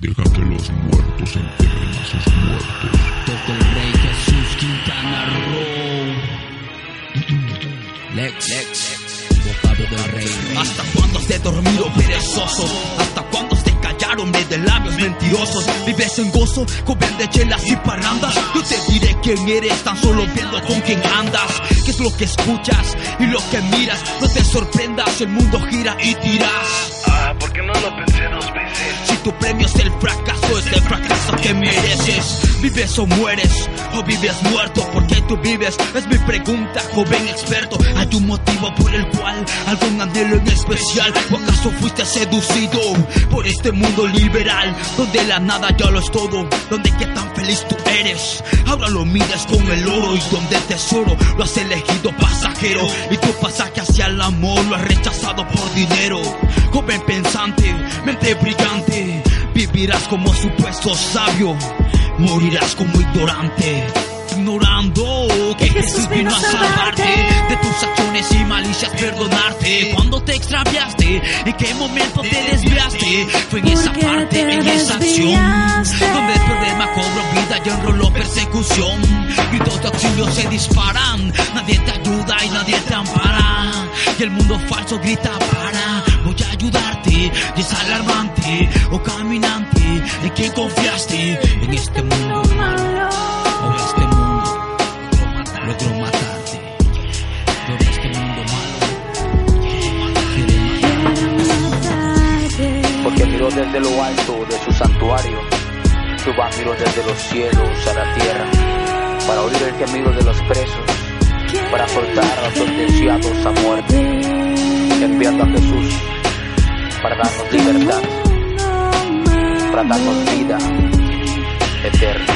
Deja que los muertos enterren a sus muertos. Todo el rey Jesús Quintana Roo. Lex, Lex, bocado del rey. ¿Hasta cuándo has de dormir, oh perezoso? ¿Hasta cuándo has de callar, hombre de labios mentirosos? ¿Vives en gozo, joven de chelas y parrandas? Yo te diré quién eres, tan solo viendo con quién andas. ¿Qué es lo que escuchas y lo que miras? No te sorprendas, el mundo gira y tiras. Ah, ¿por qué no lo pensé dos veces? Tu premio es el fracaso, es el fracaso que mereces. ¿Vives o mueres? ¿O vives muerto? ¿Por qué tú vives? Es mi pregunta, joven experto. ¿Hay un motivo por el cual algún anhelo en especial? ¿O acaso fuiste seducido por este mundo liberal? Donde la nada ya lo es todo, donde qué tan feliz tú eres. Ahora lo mides con el oro y donde el tesoro lo has elegido pasajero. Y tu pasaje hacia el amor lo has rechazado por dinero. Joven pensante, mente brillante, vivirás como supuesto sabio, morirás como ignorante. Ignorando que Jesús vino a salvarte de tus acciones y malicias, perdonarte. Cuando te extraviaste, en qué momento te desviaste, fue en esa parte, te en esa acción, donde el problema cobró vida y enroló persecución. Gritos de auxilio se disparan, nadie te ayuda y nadie te ampara. Y el mundo falso grita para, ayudarte, y es alarmante, o caminante, en quien confiaste, en este mundo o este mundo logró matarte, por este mundo malo, porque miró desde lo alto de su santuario. Jehová miró desde los cielos a la tierra para oír el gemido de los presos, para soltar a los sentenciados a muerte, enviando a Jesús para darnos libertad, para darnos vida eterna.